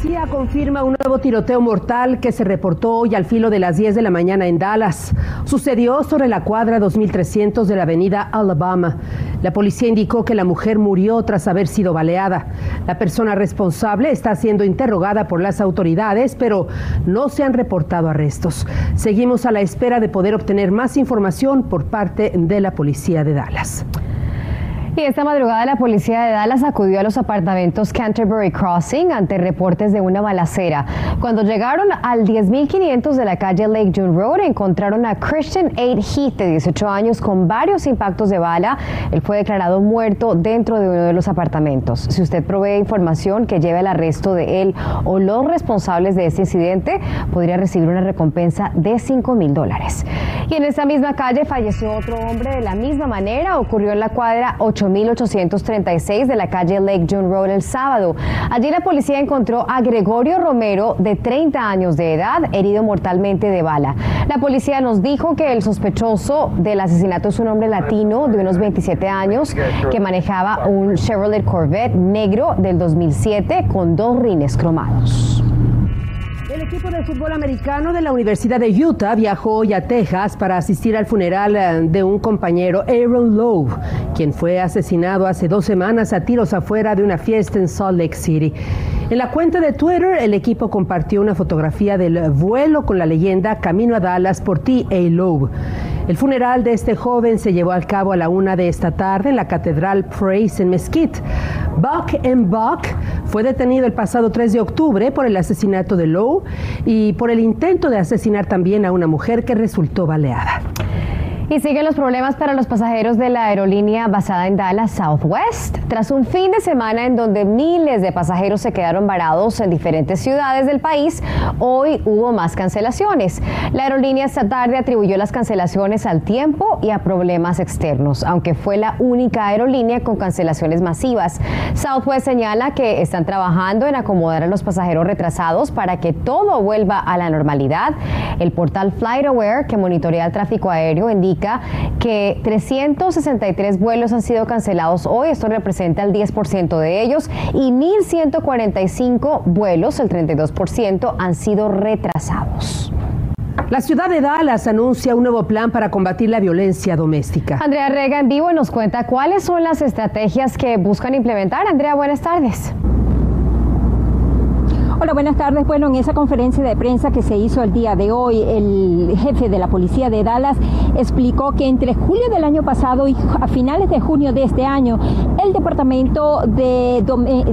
Policía confirma un nuevo tiroteo mortal que se reportó hoy al filo de las 10 de la mañana en Dallas. Sucedió sobre la cuadra 2300 de la avenida Alabama. La policía indicó que la mujer murió tras haber sido baleada. La persona responsable está siendo interrogada por las autoridades, pero no se han reportado arrestos. Seguimos a la espera de poder obtener más información por parte de la policía de Dallas. Y esta madrugada la policía de Dallas acudió a los apartamentos Canterbury Crossing ante reportes de una balacera. Cuando llegaron al 10.500 de la calle Lake June Road encontraron a Christian Aid Heath de 18 años con varios impactos de bala. Él fue declarado muerto dentro de uno de los apartamentos. Si usted provee información que lleve al arresto de él o los responsables de este incidente, podría recibir una recompensa de 5 mil dólares. Y en esa misma calle falleció otro hombre de la misma manera. Ocurrió en la cuadra 8 1836 de la calle Lake John Road el sábado. Allí la policía encontró a Gregorio Romero, de 30 años de edad, herido mortalmente de bala. La policía nos dijo que el sospechoso del asesinato es un hombre latino de unos 27 años que manejaba un Chevrolet Corvette negro del 2007 con dos rines cromados. El equipo de fútbol americano de la Universidad de Utah viajó hoy a Texas para asistir al funeral eh, de un compañero, Aaron Lowe, quien fue asesinado hace dos semanas a tiros afuera de una fiesta en Salt Lake City. En la cuenta de Twitter, el equipo compartió una fotografía del vuelo con la leyenda Camino a Dallas por ti, A. Lowe. El funeral de este joven se llevó a cabo a la una de esta tarde en la Catedral Praise en Mesquite. Buck M. Buck fue detenido el pasado 3 de octubre por el asesinato de Lowe y por el intento de asesinar también a una mujer que resultó baleada. Y siguen los problemas para los pasajeros de la aerolínea basada en Dallas Southwest. Tras un fin de semana en donde miles de pasajeros se quedaron varados en diferentes ciudades del país, hoy hubo más cancelaciones. La aerolínea esta tarde atribuyó las cancelaciones al tiempo y a problemas externos, aunque fue la única aerolínea con cancelaciones masivas. Southwest señala que están trabajando en acomodar a los pasajeros retrasados para que todo vuelva a la normalidad. El portal FlightAware, que monitorea el tráfico aéreo, indica que 363 vuelos han sido cancelados hoy, esto representa el 10% de ellos, y 1.145 vuelos, el 32%, han sido retrasados. La ciudad de Dallas anuncia un nuevo plan para combatir la violencia doméstica. Andrea Rega en vivo nos cuenta cuáles son las estrategias que buscan implementar. Andrea, buenas tardes. Hola, buenas tardes. Bueno, en esa conferencia de prensa que se hizo el día de hoy, el jefe de la policía de Dallas explicó que entre julio del año pasado y a finales de junio de este año, el Departamento de,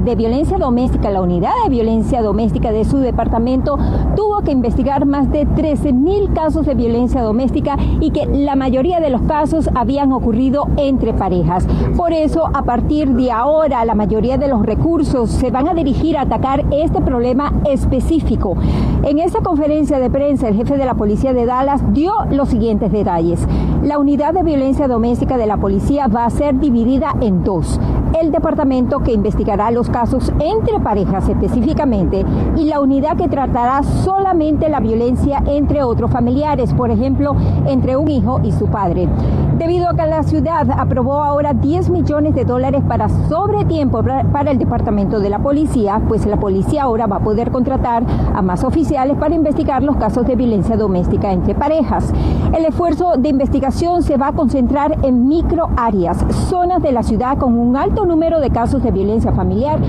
de Violencia Doméstica, la unidad de violencia doméstica de su departamento, tuvo que investigar más de 13 mil casos de violencia doméstica y que la mayoría de los casos habían ocurrido entre parejas. Por eso, a partir de ahora, la mayoría de los recursos se van a dirigir a atacar este problema específico. En esta conferencia de prensa, el jefe de la policía de Dallas dio los siguientes detalles. La unidad de violencia doméstica de la policía va a ser dividida en dos. El departamento que investigará los casos entre parejas específicamente y la unidad que tratará solamente la violencia entre otros familiares, por ejemplo, entre un hijo y su padre. Debido a que la ciudad aprobó ahora 10 millones de dólares para sobretiempo para el departamento de la policía, pues la policía ahora va a poder contratar a más oficiales para investigar los casos de violencia doméstica entre parejas. El esfuerzo de investigación se va a concentrar en micro áreas, zonas de la ciudad con un alto número de casos de violencia familiar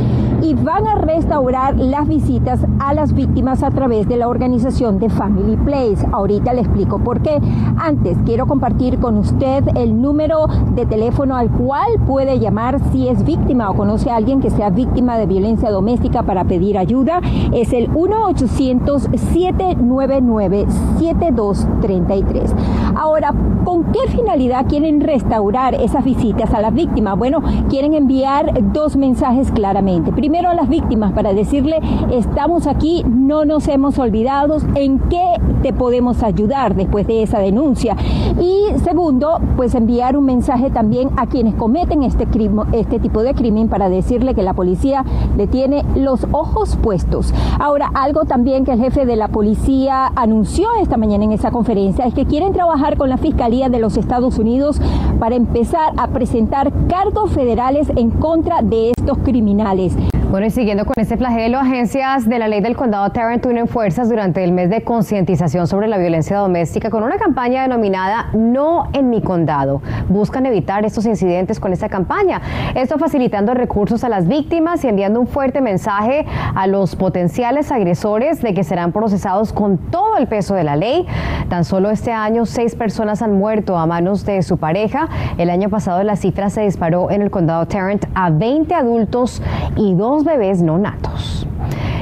y van a restaurar las visitas a las víctimas a través de la organización de Family Place. Ahorita le explico por qué. Antes quiero compartir con usted el número de teléfono al cual puede llamar si es víctima o conoce a alguien que sea víctima de violencia doméstica para pedir ayuda es el 1-800-799-7233. Ahora, ¿con qué finalidad quieren restaurar esas visitas a las víctimas? Bueno, quieren enviar dos mensajes claramente. Primero a las víctimas para decirle, estamos aquí, no nos hemos olvidado, en qué te podemos ayudar después de esa denuncia. Y segundo, pues enviar un mensaje también a quienes cometen este, este tipo de crimen para decirle que la policía le tiene los ojos puestos. Ahora, algo también que el jefe de la policía anunció esta mañana en esa conferencia es que quieren trabajar con la Fiscalía de los Estados Unidos para empezar a presentar cargos federales en contra de estos criminales. Bueno, y siguiendo con este flagelo, agencias de la ley del condado Tarrant unen fuerzas durante el mes de concientización sobre la violencia doméstica con una campaña denominada No en mi condado. Buscan evitar estos incidentes con esta campaña. Esto facilitando recursos a las víctimas y enviando un fuerte mensaje a los potenciales agresores de que serán procesados con todo el peso de la ley. Tan solo este año, seis personas han muerto a manos de su pareja. El año pasado la cifra se disparó en el condado Tarrant a 20 adultos y dos bebés no natos.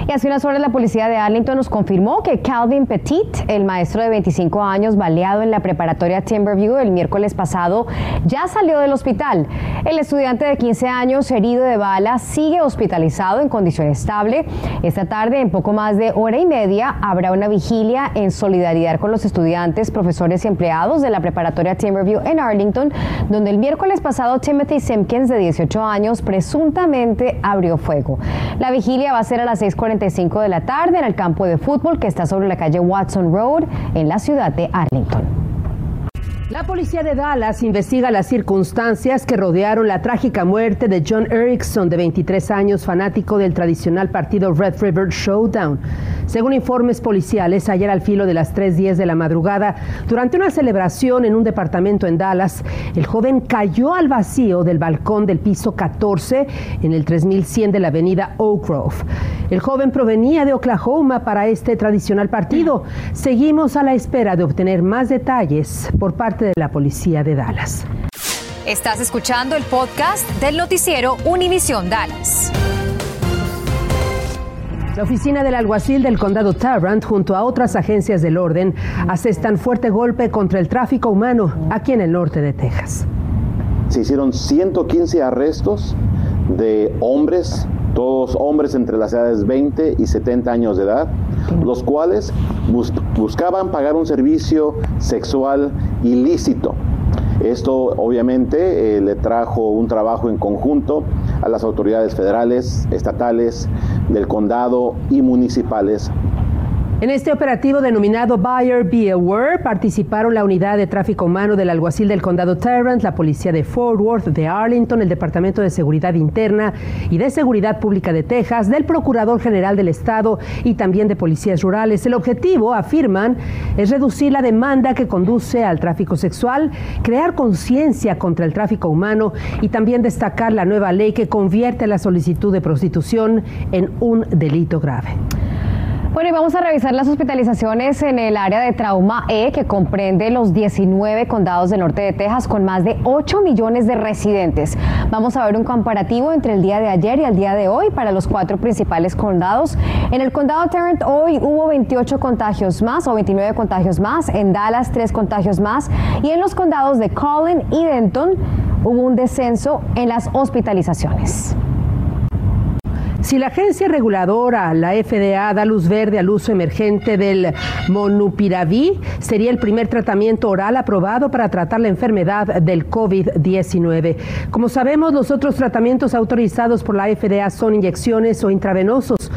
Y hace unas horas la policía de Arlington nos confirmó que Calvin Petit, el maestro de 25 años baleado en la preparatoria Timberview el miércoles pasado, ya salió del hospital. El estudiante de 15 años herido de bala sigue hospitalizado en condición estable. Esta tarde, en poco más de hora y media, habrá una vigilia en solidaridad con los estudiantes, profesores y empleados de la preparatoria Timberview en Arlington, donde el miércoles pasado Timothy Simpkins, de 18 años, presuntamente abrió fuego. La vigilia va a ser a las 6.40 de la tarde en el campo de fútbol que está sobre la calle Watson Road en la ciudad de Arlington. La policía de Dallas investiga las circunstancias que rodearon la trágica muerte de John Erickson, de 23 años, fanático del tradicional partido Red River Showdown. Según informes policiales, ayer al filo de las 3.10 de la madrugada, durante una celebración en un departamento en Dallas, el joven cayó al vacío del balcón del piso 14 en el 3100 de la avenida Oak Grove. El joven provenía de Oklahoma para este tradicional partido. Seguimos a la espera de obtener más detalles por parte de la policía de Dallas. Estás escuchando el podcast del noticiero Univisión Dallas. La oficina del alguacil del condado Tarrant, junto a otras agencias del orden, asestan fuerte golpe contra el tráfico humano aquí en el norte de Texas. Se hicieron 115 arrestos de hombres, todos hombres entre las edades 20 y 70 años de edad, los cuales buscaban pagar un servicio sexual ilícito. Esto obviamente eh, le trajo un trabajo en conjunto a las autoridades federales, estatales, del condado y municipales en este operativo denominado Buyer Be Aware participaron la unidad de tráfico humano del alguacil del condado Tarrant, la policía de Fort Worth, de Arlington, el Departamento de Seguridad Interna y de Seguridad Pública de Texas, del Procurador General del Estado y también de policías rurales. El objetivo, afirman, es reducir la demanda que conduce al tráfico sexual, crear conciencia contra el tráfico humano y también destacar la nueva ley que convierte la solicitud de prostitución en un delito grave. Bueno, y vamos a revisar las hospitalizaciones en el área de trauma E, que comprende los 19 condados del norte de Texas, con más de 8 millones de residentes. Vamos a ver un comparativo entre el día de ayer y el día de hoy para los cuatro principales condados. En el condado Tarrant hoy hubo 28 contagios más o 29 contagios más, en Dallas 3 contagios más y en los condados de Collin y Denton hubo un descenso en las hospitalizaciones. Si la agencia reguladora, la FDA, da luz verde al uso emergente del Monupiraví, sería el primer tratamiento oral aprobado para tratar la enfermedad del COVID-19. Como sabemos, los otros tratamientos autorizados por la FDA son inyecciones o intravenosos.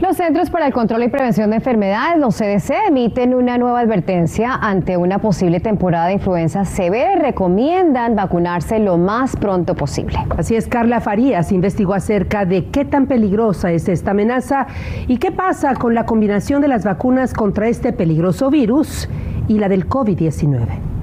Los Centros para el Control y Prevención de Enfermedades, los CDC, emiten una nueva advertencia ante una posible temporada de influenza severa recomiendan vacunarse lo más pronto posible. Así es, Carla Farías investigó acerca de qué tan peligrosa es esta amenaza y qué pasa con la combinación de las vacunas contra este peligroso virus y la del COVID-19.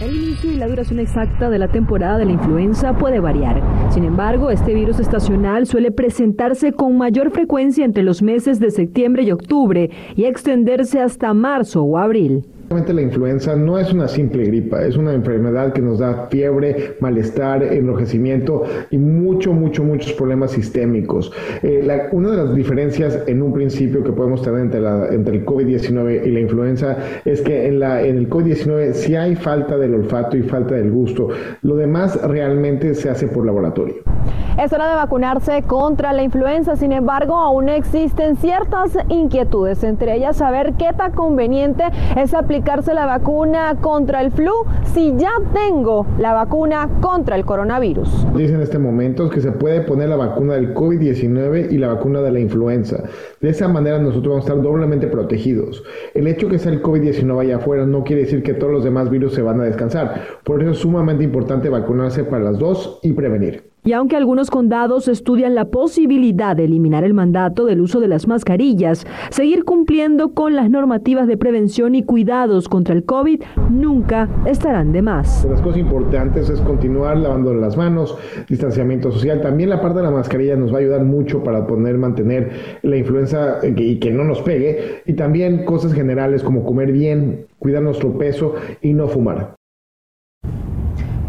El inicio y la duración exacta de la temporada de la influenza puede variar. Sin embargo, este virus estacional suele presentarse con mayor frecuencia entre los meses de septiembre y octubre y extenderse hasta marzo o abril. La influenza no es una simple gripa, es una enfermedad que nos da fiebre, malestar, enrojecimiento y mucho, mucho, muchos problemas sistémicos. Eh, una de las diferencias en un principio que podemos tener entre, entre el COVID-19 y la influenza es que en, la, en el COVID-19 sí hay falta del olfato y falta del gusto. Lo demás realmente se hace por laboratorio. Es hora de vacunarse contra la influenza, sin embargo, aún existen ciertas inquietudes, entre ellas saber qué tan conveniente es aplicarse la vacuna contra el flu si ya tengo la vacuna contra el coronavirus. Dice en este momento que se puede poner la vacuna del COVID-19 y la vacuna de la influenza. De esa manera nosotros vamos a estar doblemente protegidos. El hecho que sea el COVID-19 allá afuera no quiere decir que todos los demás virus se van a descansar. Por eso es sumamente importante vacunarse para las dos y prevenir. Y aunque algunos condados estudian la posibilidad de eliminar el mandato del uso de las mascarillas, seguir cumpliendo con las normativas de prevención y cuidados contra el COVID nunca estarán de más. Las cosas importantes es continuar lavando las manos, distanciamiento social. También la parte de la mascarilla nos va a ayudar mucho para poder mantener la influenza y que no nos pegue. Y también cosas generales como comer bien, cuidar nuestro peso y no fumar.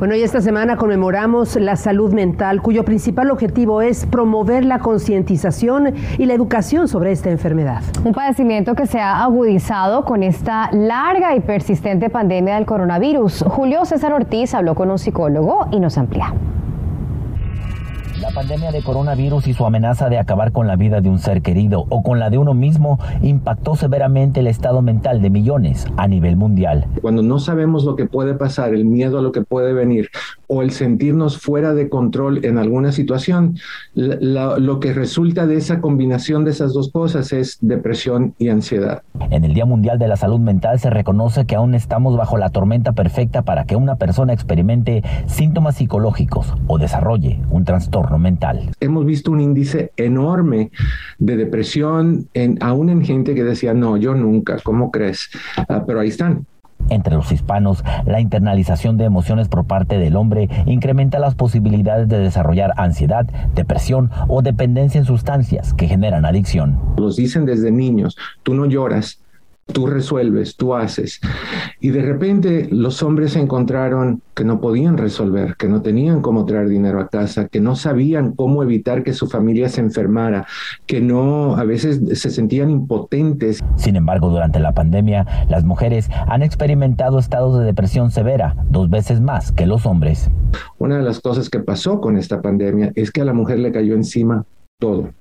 Bueno, y esta semana conmemoramos la salud mental, cuyo principal objetivo es promover la concientización y la educación sobre esta enfermedad. Un padecimiento que se ha agudizado con esta larga y persistente pandemia del coronavirus. Julio César Ortiz habló con un psicólogo y nos amplía. La pandemia de coronavirus y su amenaza de acabar con la vida de un ser querido o con la de uno mismo impactó severamente el estado mental de millones a nivel mundial. Cuando no sabemos lo que puede pasar, el miedo a lo que puede venir o el sentirnos fuera de control en alguna situación, lo que resulta de esa combinación de esas dos cosas es depresión y ansiedad. En el Día Mundial de la Salud Mental se reconoce que aún estamos bajo la tormenta perfecta para que una persona experimente síntomas psicológicos o desarrolle un trastorno mental. Hemos visto un índice enorme de depresión, en, aún en gente que decía, no, yo nunca, ¿cómo crees? Ah, pero ahí están. Entre los hispanos, la internalización de emociones por parte del hombre incrementa las posibilidades de desarrollar ansiedad, depresión o dependencia en sustancias que generan adicción. Los dicen desde niños, tú no lloras, tú resuelves, tú haces. Y de repente los hombres encontraron que no podían resolver, que no tenían cómo traer dinero a casa, que no sabían cómo evitar que su familia se enfermara, que no, a veces se sentían impotentes. Sin embargo, durante la pandemia, las mujeres han experimentado estados de depresión severa, dos veces más que los hombres. Una de las cosas que pasó con esta pandemia es que a la mujer le cayó encima todo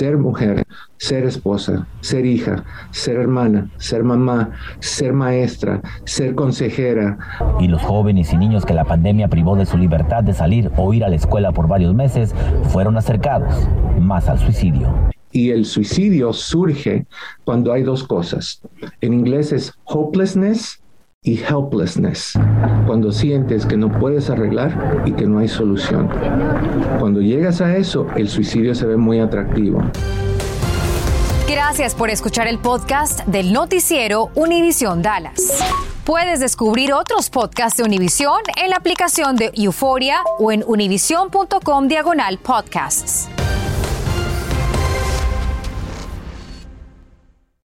ser mujer, ser esposa, ser hija, ser hermana, ser mamá, ser maestra, ser consejera. Y los jóvenes y niños que la pandemia privó de su libertad de salir o ir a la escuela por varios meses fueron acercados más al suicidio. Y el suicidio surge cuando hay dos cosas. En inglés es hopelessness y helplessness, cuando sientes que no puedes arreglar y que no hay solución. Cuando llegas a eso, el suicidio se ve muy atractivo. Gracias por escuchar el podcast del noticiero Univisión Dallas. Puedes descubrir otros podcasts de Univisión en la aplicación de Euforia o en univision.com diagonal podcasts.